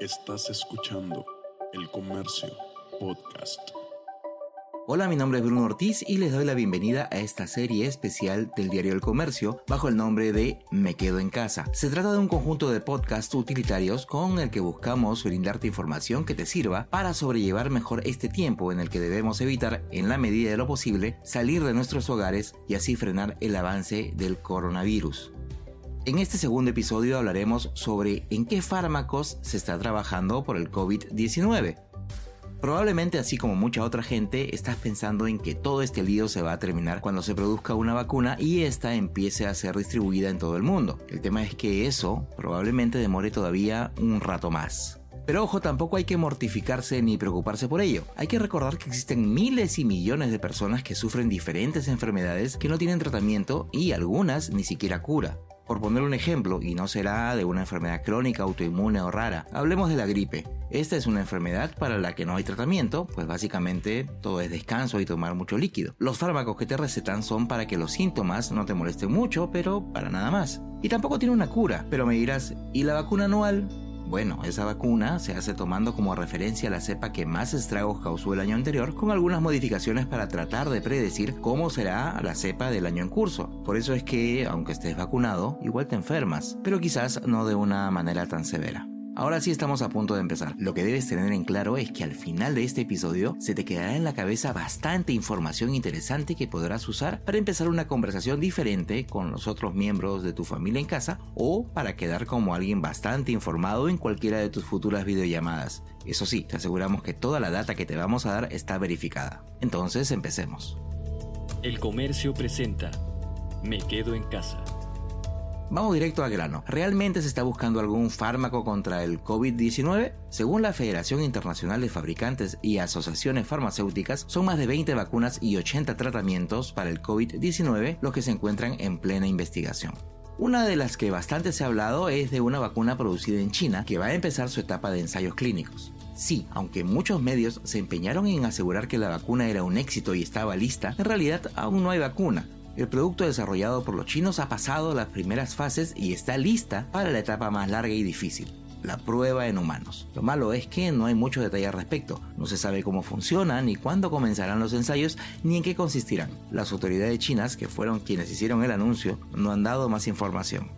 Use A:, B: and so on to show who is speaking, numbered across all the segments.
A: Estás escuchando El Comercio Podcast.
B: Hola, mi nombre es Bruno Ortiz y les doy la bienvenida a esta serie especial del diario El Comercio bajo el nombre de Me Quedo en Casa. Se trata de un conjunto de podcasts utilitarios con el que buscamos brindarte información que te sirva para sobrellevar mejor este tiempo en el que debemos evitar, en la medida de lo posible, salir de nuestros hogares y así frenar el avance del coronavirus. En este segundo episodio hablaremos sobre en qué fármacos se está trabajando por el COVID-19. Probablemente así como mucha otra gente estás pensando en que todo este lío se va a terminar cuando se produzca una vacuna y esta empiece a ser distribuida en todo el mundo. El tema es que eso probablemente demore todavía un rato más. Pero ojo, tampoco hay que mortificarse ni preocuparse por ello. Hay que recordar que existen miles y millones de personas que sufren diferentes enfermedades que no tienen tratamiento y algunas ni siquiera cura. Por poner un ejemplo, y no será de una enfermedad crónica, autoinmune o rara, hablemos de la gripe. Esta es una enfermedad para la que no hay tratamiento, pues básicamente todo es descanso y tomar mucho líquido. Los fármacos que te recetan son para que los síntomas no te molesten mucho, pero para nada más. Y tampoco tiene una cura, pero me dirás, ¿y la vacuna anual? Bueno, esa vacuna se hace tomando como referencia la cepa que más estragos causó el año anterior, con algunas modificaciones para tratar de predecir cómo será la cepa del año en curso. Por eso es que, aunque estés vacunado, igual te enfermas, pero quizás no de una manera tan severa. Ahora sí estamos a punto de empezar. Lo que debes tener en claro es que al final de este episodio se te quedará en la cabeza bastante información interesante que podrás usar para empezar una conversación diferente con los otros miembros de tu familia en casa o para quedar como alguien bastante informado en cualquiera de tus futuras videollamadas. Eso sí, te aseguramos que toda la data que te vamos a dar está verificada. Entonces empecemos.
C: El comercio presenta Me quedo en casa.
B: Vamos directo al grano. ¿Realmente se está buscando algún fármaco contra el COVID-19? Según la Federación Internacional de Fabricantes y Asociaciones Farmacéuticas, son más de 20 vacunas y 80 tratamientos para el COVID-19 los que se encuentran en plena investigación. Una de las que bastante se ha hablado es de una vacuna producida en China que va a empezar su etapa de ensayos clínicos. Sí, aunque muchos medios se empeñaron en asegurar que la vacuna era un éxito y estaba lista, en realidad aún no hay vacuna, el producto desarrollado por los chinos ha pasado las primeras fases y está lista para la etapa más larga y difícil, la prueba en humanos. Lo malo es que no hay mucho detalle al respecto. No se sabe cómo funciona, ni cuándo comenzarán los ensayos, ni en qué consistirán. Las autoridades chinas, que fueron quienes hicieron el anuncio, no han dado más información.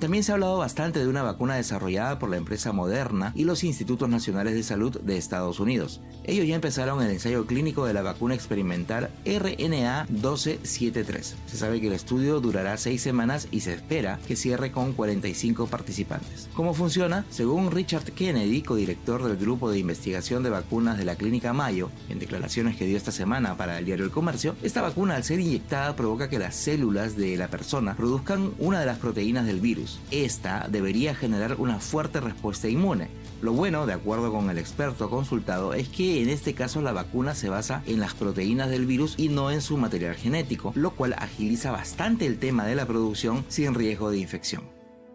B: También se ha hablado bastante de una vacuna desarrollada por la empresa Moderna y los Institutos Nacionales de Salud de Estados Unidos. Ellos ya empezaron el ensayo clínico de la vacuna experimental RNA 1273. Se sabe que el estudio durará seis semanas y se espera que cierre con 45 participantes. ¿Cómo funciona? Según Richard Kennedy, codirector del grupo de investigación de vacunas de la clínica Mayo, en declaraciones que dio esta semana para el diario El Comercio, esta vacuna al ser inyectada provoca que las células de la persona produzcan una de las proteínas del virus esta debería generar una fuerte respuesta inmune. Lo bueno, de acuerdo con el experto consultado, es que en este caso la vacuna se basa en las proteínas del virus y no en su material genético, lo cual agiliza bastante el tema de la producción sin riesgo de infección.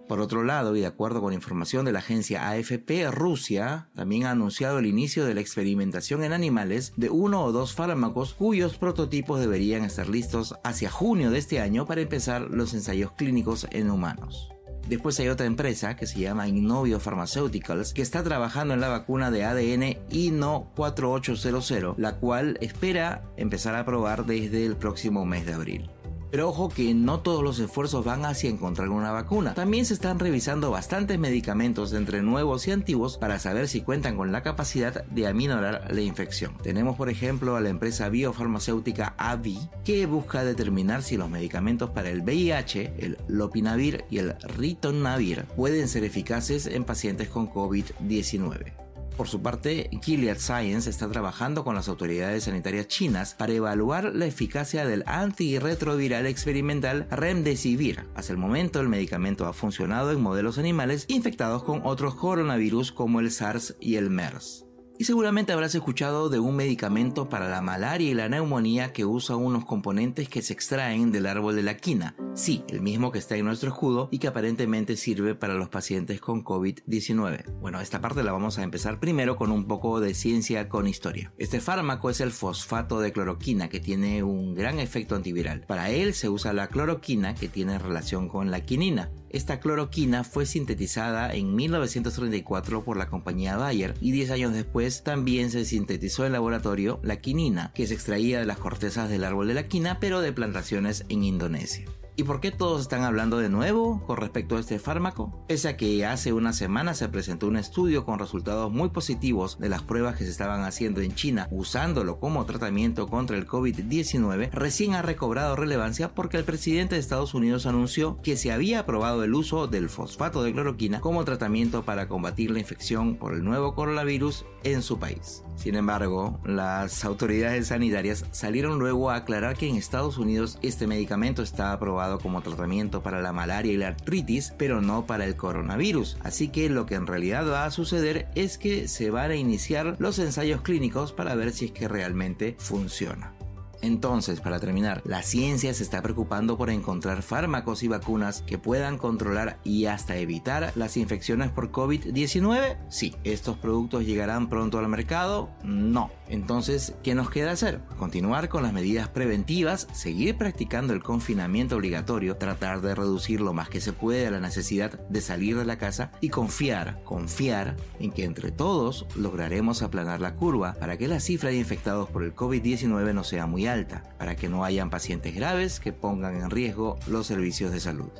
B: Por otro lado, y de acuerdo con información de la agencia AFP, Rusia también ha anunciado el inicio de la experimentación en animales de uno o dos fármacos cuyos prototipos deberían estar listos hacia junio de este año para empezar los ensayos clínicos en humanos. Después hay otra empresa que se llama Innovio Pharmaceuticals que está trabajando en la vacuna de ADN INO 4800, la cual espera empezar a probar desde el próximo mes de abril. Pero ojo que no todos los esfuerzos van hacia encontrar una vacuna. También se están revisando bastantes medicamentos entre nuevos y antiguos para saber si cuentan con la capacidad de aminorar la infección. Tenemos por ejemplo a la empresa biofarmacéutica AVI que busca determinar si los medicamentos para el VIH, el Lopinavir y el Ritonavir pueden ser eficaces en pacientes con COVID-19. Por su parte, Gilead Science está trabajando con las autoridades sanitarias chinas para evaluar la eficacia del antirretroviral experimental Remdesivir. Hasta el momento, el medicamento ha funcionado en modelos animales infectados con otros coronavirus como el SARS y el MERS. Y seguramente habrás escuchado de un medicamento para la malaria y la neumonía que usa unos componentes que se extraen del árbol de la quina. Sí, el mismo que está en nuestro escudo y que aparentemente sirve para los pacientes con COVID-19. Bueno, esta parte la vamos a empezar primero con un poco de ciencia con historia. Este fármaco es el fosfato de cloroquina que tiene un gran efecto antiviral. Para él se usa la cloroquina que tiene relación con la quinina. Esta cloroquina fue sintetizada en 1934 por la compañía Bayer y 10 años después también se sintetizó en laboratorio la quinina, que se extraía de las cortezas del árbol de la quina pero de plantaciones en Indonesia. ¿Y por qué todos están hablando de nuevo con respecto a este fármaco? Pese a que hace una semana se presentó un estudio con resultados muy positivos de las pruebas que se estaban haciendo en China usándolo como tratamiento contra el COVID-19, recién ha recobrado relevancia porque el presidente de Estados Unidos anunció que se había aprobado el uso del fosfato de cloroquina como tratamiento para combatir la infección por el nuevo coronavirus en su país. Sin embargo, las autoridades sanitarias salieron luego a aclarar que en Estados Unidos este medicamento está aprobado como tratamiento para la malaria y la artritis, pero no para el coronavirus. Así que lo que en realidad va a suceder es que se van a iniciar los ensayos clínicos para ver si es que realmente funciona. Entonces, para terminar, la ciencia se está preocupando por encontrar fármacos y vacunas que puedan controlar y hasta evitar las infecciones por COVID-19. Sí, ¿estos productos llegarán pronto al mercado? No. Entonces, ¿qué nos queda hacer? Continuar con las medidas preventivas, seguir practicando el confinamiento obligatorio, tratar de reducir lo más que se puede la necesidad de salir de la casa y confiar, confiar en que entre todos lograremos aplanar la curva para que la cifra de infectados por el COVID-19 no sea muy alta, para que no hayan pacientes graves que pongan en riesgo los servicios de salud.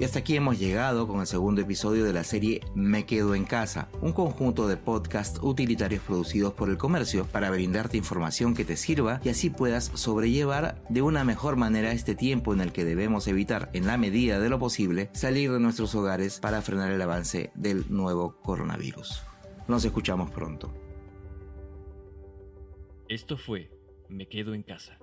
B: Y hasta aquí hemos llegado con el segundo episodio de la serie Me Quedo en Casa, un conjunto de podcasts utilitarios producidos por el comercio para brindarte información que te sirva y así puedas sobrellevar de una mejor manera este tiempo en el que debemos evitar, en la medida de lo posible, salir de nuestros hogares para frenar el avance del nuevo coronavirus. Nos escuchamos pronto.
C: Esto fue Me Quedo en Casa.